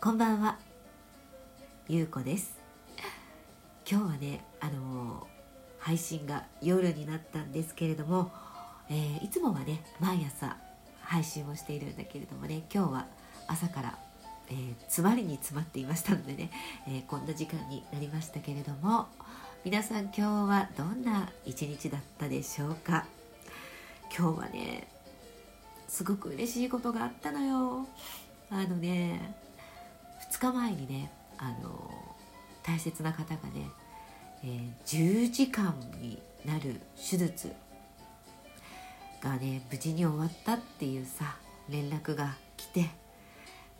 こんばんは。ゆうこです。今日はねあのー配信が夜になったんですけれども、えーいつもはね毎朝配信をしているんだけれどもね今日は朝から、えー詰まりに詰まっていましたのでね、えこんな時間になりましたけれども皆さん今日はどんな一日だったでしょうか。今日はねすごく嬉しいことがあったのよ。あのね2日前にねあの大切な方がね、えー10時間になる手術がね無事に終わったっていうさ連絡が来て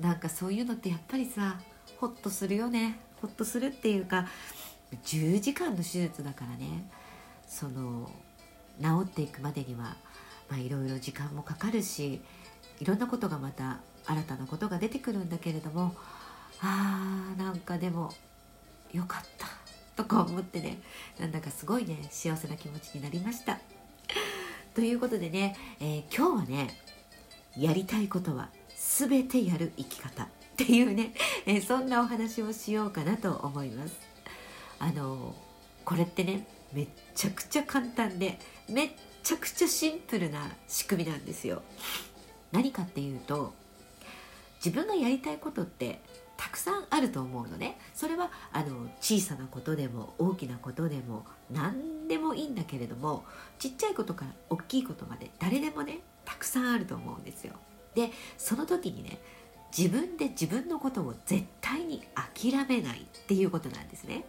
なんかそういうのってやっぱりさホッとするよねホッとするっていうか10時間の手術だからねその治っていくまでにはいろいろ時間もかかるしいろんなことがまた新たなことが出てくるんだけれどもあーなんかでもよかった とか思ってねなんだかすごいね幸せな気持ちになりました。ということでね、えー今日はねやりたいことは全てやる生き方 っていうね、えーそんなお話をしようかなと思います。あのこれってねめっちゃくちゃ簡単でめっちゃくちゃシンプルな仕組みなんですよ。何かっていうと自分がやりたいことってくさんあると思うのね。それはあの小さなことでも大きなことでも何でもいいんだけれどもちっちゃいことから大きいことまで誰でもねたくさんあると思うんですよ。でその時にね自分で自分のことを絶対に諦めないっていうことなんですね。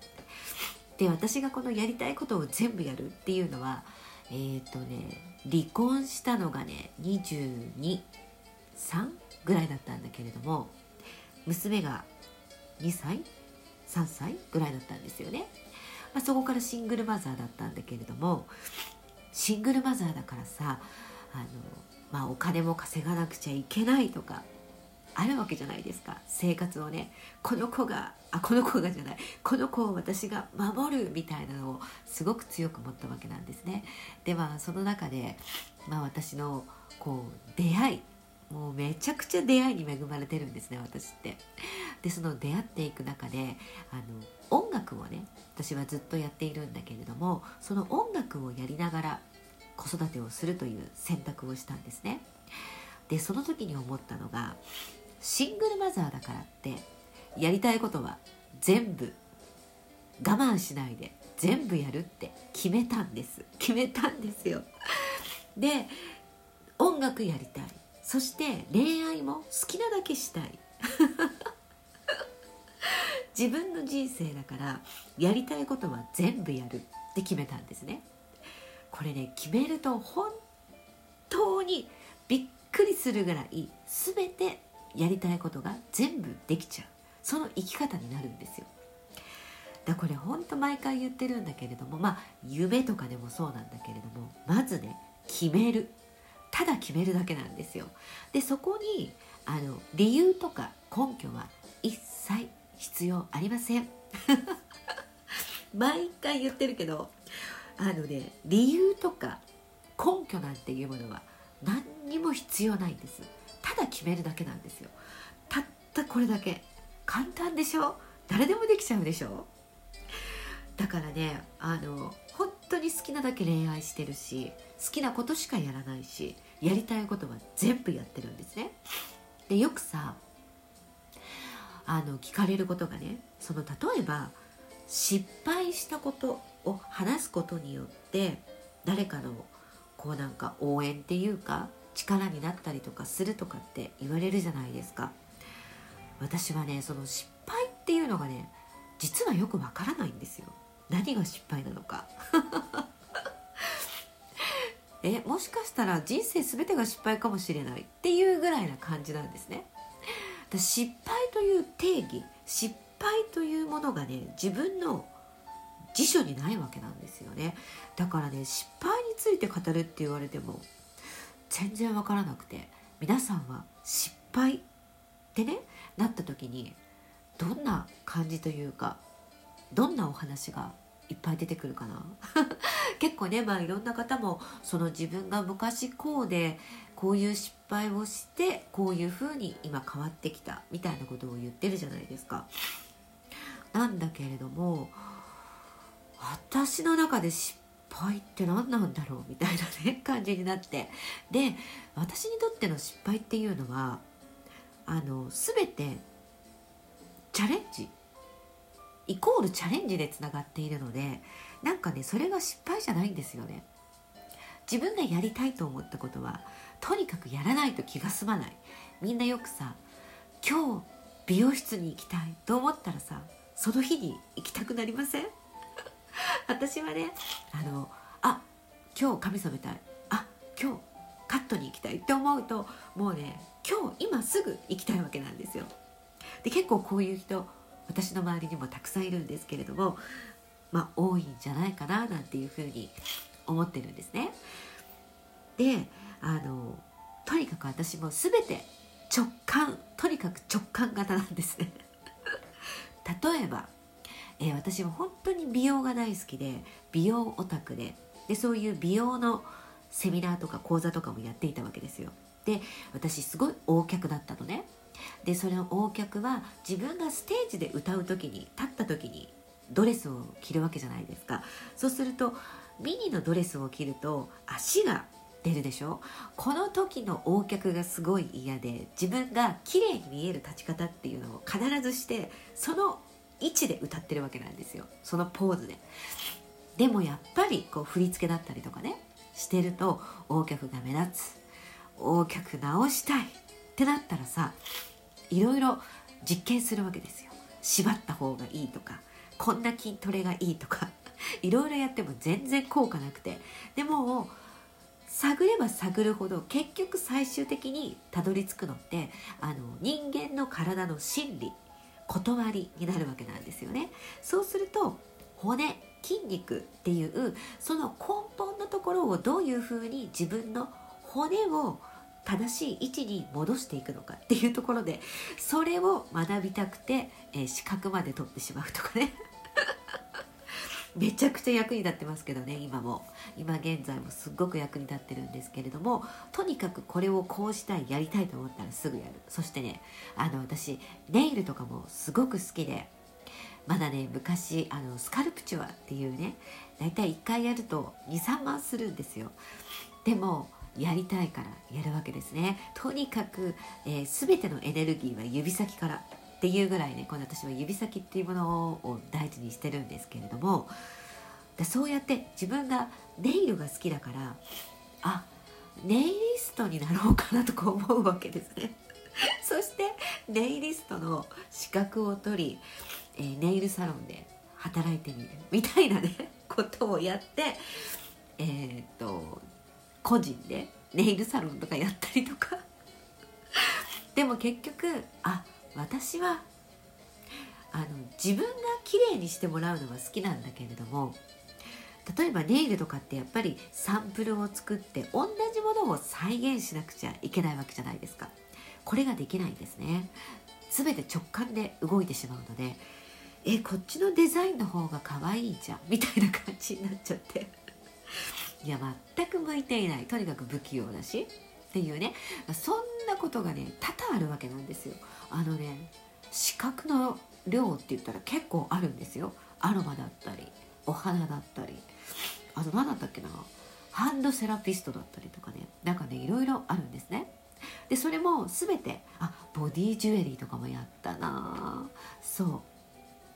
で私がこのやりたいことを全部やるっていうのはえっ、ー、とね離婚したのがね223ぐらいだったんだけれども娘が2歳？3歳？ぐらいだったんですよね、まあ、そこからシングルマザーだったんだけれどもシングルマザーだからさあの、まあ、お金も稼がなくちゃいけないとかあるわけじゃないですか。生活をね。この子があこの子がじゃない。この子を私が守るみたいなのをすごく強く持ったわけなんですね。ではその中で、まあ、私のこう出会いもうめちゃくちゃ出会いに恵まれてるんですね私って。でその出会っていく中であの音楽をね私はずっとやっているんだけれどもその音楽をやりながら子育てをするという選択をしたんですね。でその時に思ったのがシングルマザーだからってやりたいことは全部我慢しないで全部やるって決めたんです。決めたんですよ。で音楽やりたい。そして恋愛も好きなだけしたい。自分の人生だからやりたいことは全部やるって決めたんですね。これね決めると本当にびっくりするぐらい全てやりたいことが全部できちゃう。その生き方になるんですよ。だこれ本当毎回言ってるんだけれどもまあ夢とかでもそうなんだけれどもまずね決める。ただ決めるだけなんですよ。でそこにあの理由とか根拠は一切必要ありません。毎回言ってるけどあのね理由とか根拠なんていうものは何にも必要ないんです。ただ決めるだけなんですよ。たったこれだけ。簡単でしょ？誰でもできちゃうでしょ？だからねあの当に好きなだけ恋愛してるし好きなことしかやらないしやりたいことは全部やってるんですね。でよくさあの聞かれることがねその例えば失敗したことを話すことによって誰かのこうなんか応援っていうか力になったりとかするとかって言われるじゃないですか。私はねその失敗っていうのがね実はよくわからないんですよ。何が失敗なのか。えもしかしたら人生全てが失敗かもしれない。っていうぐらいな感じなんですね。失敗という定義失敗というものがね自分の辞書にないわけなんですよね。だからね失敗について語るって言われても全然わからなくて皆さんは失敗ってねなった時にどんな感じというかどんなお話がいっぱい出てくるかな？結構ねまあいろんな方もその自分が昔こうでこういう失敗をしてこういうふうに今変わってきたみたいなことを言ってるじゃないですか。なんだけれども私の中で失敗って何なんだろう？みたいなね 感じになって。で私にとっての失敗っていうのはあの全てチャレンジイコールチャレンジでつながっているのでなんかねそれが失敗じゃないんですよね。自分がやりたいと思ったことはとにかくやらないと気が済まない。みんなよくさ今日美容室に行きたいと思ったらさその日に行きたくなりません？私はねあのあ今日髪染めたい。あ今日カットに行きたいって思うともうね今日今すぐ行きたいわけなんですよ。で結構こういう人私の周りにもたくさんいるんですけれどもまあ多いんじゃないかななんていうふうに思ってるんですね。であのとにかく私も全て直感とにかく直感型なんですね。例えば、えー、私は本当に美容が大好きで美容オタクででそういう美容のセミナーとか講座とかもやっていたわけですよ。で私すごい大客だったのね。でそれの大客は自分がステージで歌う時に立った時にドレスを着るわけじゃないですか。そうするとミニのドレスを着ると足が出るでしょ？この時の横脚がすごい嫌で自分が綺麗に見える立ち方っていうのを必ずしてその位置で歌ってるわけなんですよ。そのポーズで。でもやっぱりこう振り付けだったりとかねしてると横脚が目立つ。横脚直したいってなったらさいろいろ実験するわけですよ。縛った方がいいとかこんな筋トレがいいとか いろいろやっても全然効果なくて。でも探れば探るほど結局最終的にたどり着くのってあの人間の体の心理断りになるわけなんですよね。そうすると骨筋肉っていうその根本のところをどういうふうに自分の骨を正しい位置に戻していくのかっていうところでそれを学びたくて、えー、資格まで取ってしまうとかね。めちゃくちゃ役に立ってますけどね今も。今現在もすっごく役に立ってるんですけれどもとにかくこれをこうしたいやりたいと思ったらすぐやる。そしてねあの私ネイルとかもすごく好きでまだね昔あのスカルプチュアっていうねだいたい1回やると23万するんですよ。でもやりたいからやるわけですね。とにかく、えー、全てのエネルギーは指先からっていうぐらいねこの私は指先っていうものを大事にしてるんですけれどもそうやって自分がネイルが好きだからあネイリストになろうかなとか思うわけですね。そしてネイリストの資格を取り、えー、ネイルサロンで働いてみるみたいなねことをやってえー、っと個人でネイルサロンとかやったりとか。でも結局あ私はあの自分が綺麗にしてもらうのは好きなんだけれども例えばネイルとかってやっぱりサンプルを作って同じものを再現しなくちゃいけないわけじゃないですか。これができないんですね。全て直感で動いてしまうのでえこっちのデザインの方が可愛いじゃんみたいな感じになっちゃって。いや全く向いていない。とにかく不器用だし。っていうね。そんなことがね多々あるわけなんですよ。あのね視覚の量って言ったら結構あるんですよ。アロマだったりお花だったり。あと何だったっけな。ハンドセラピストだったりとかね。なんかねいろいろあるんですね。でそれも全てあボディジュエリーとかもやったな。そ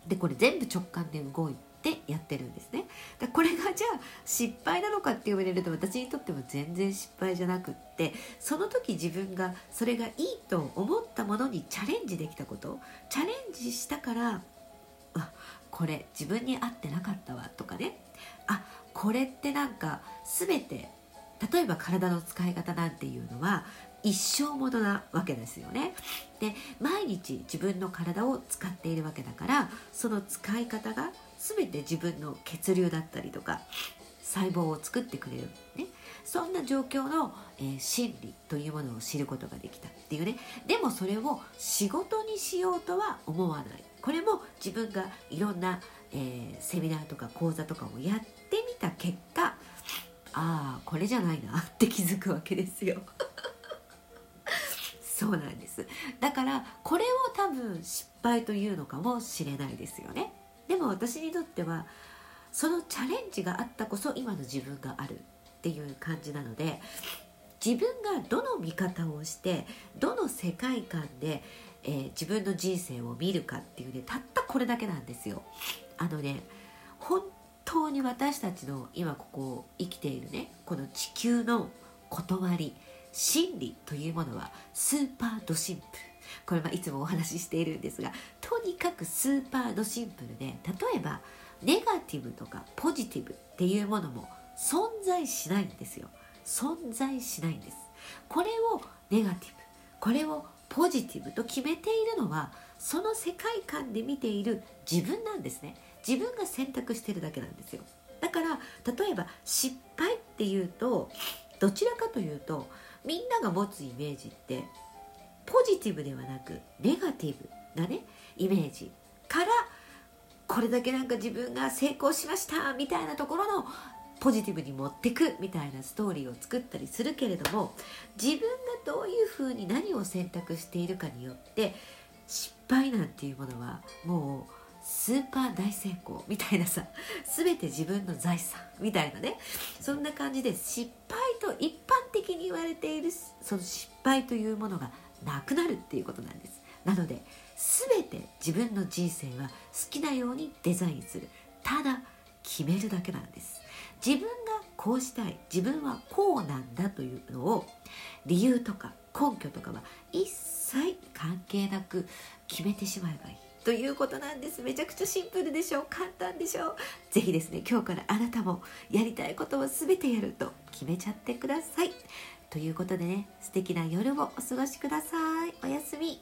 う。でこれ全部直感で動いてやってるんですねだこれがじゃあ失敗なのかって言われると私にとっても全然失敗じゃなくってその時自分がそれがいいと思ったものにチャレンジできたことチャレンジしたからあこれ自分に合ってなかったわとかねあこれってなんか全て例えば体の使い方なんていうのは一生ものなわけですよね。で毎日自分の体を使っているわけだからその使い方が全て自分の血流だったりとか細胞を作ってくれる、ね、そんな状況の、えー、心理というものを知ることができたっていうね。でもそれを仕事にしようとは思わない。これも自分がいろんな、えー、セミナーとか講座とかをやってみた結果ああこれじゃないなって気づくわけですよ。そうなんです。だからこれを多分失敗というのかもしれないですよね。でも私にとってはそのチャレンジがあったこそ今の自分があるっていう感じなので自分がどの見方をしてどの世界観で、えー、自分の人生を見るかっていうねたったこれだけなんですよ。あのね本当に私たちの今ここ生きているねこの地球の断り真理というものはスーパードシンプルこれはいつもお話ししているんですがとにかくスーパードシンプルで例えばネガティブとかポジティブっていうものも存在しないんですよ。存在しないんです。これをネガティブこれをポジティブと決めているのはその世界観で見ている自分なんですね。自分が選択してるだけなんですよ。だから例えば失敗っていうとどちらかというとみんなが持つイメージってポジティブではなくネガティブなね。イメージからこれだけなんか自分が成功しましたみたいなところのポジティブに持ってくみたいなストーリーを作ったりするけれども自分がどういうふうに何を選択しているかによって失敗なんていうものはもうスーパー大成功みたいなさ全て自分の財産みたいなね。そんな感じで失敗と一般的に言われているその失敗というものがなくなるっていうことなんです。なので全て自分の人生は好きなようにデザインする。ただ決めるだけなんです。自分がこうしたい自分はこうなんだというのを理由とか根拠とかは一切関係なく決めてしまえばいい。ということなんです。めちゃくちゃシンプルでしょう。簡単でしょう。ぜひですね今日からあなたもやりたいことを全てやると決めちゃってください。ということでね素敵な夜をお過ごしください。おやすみ。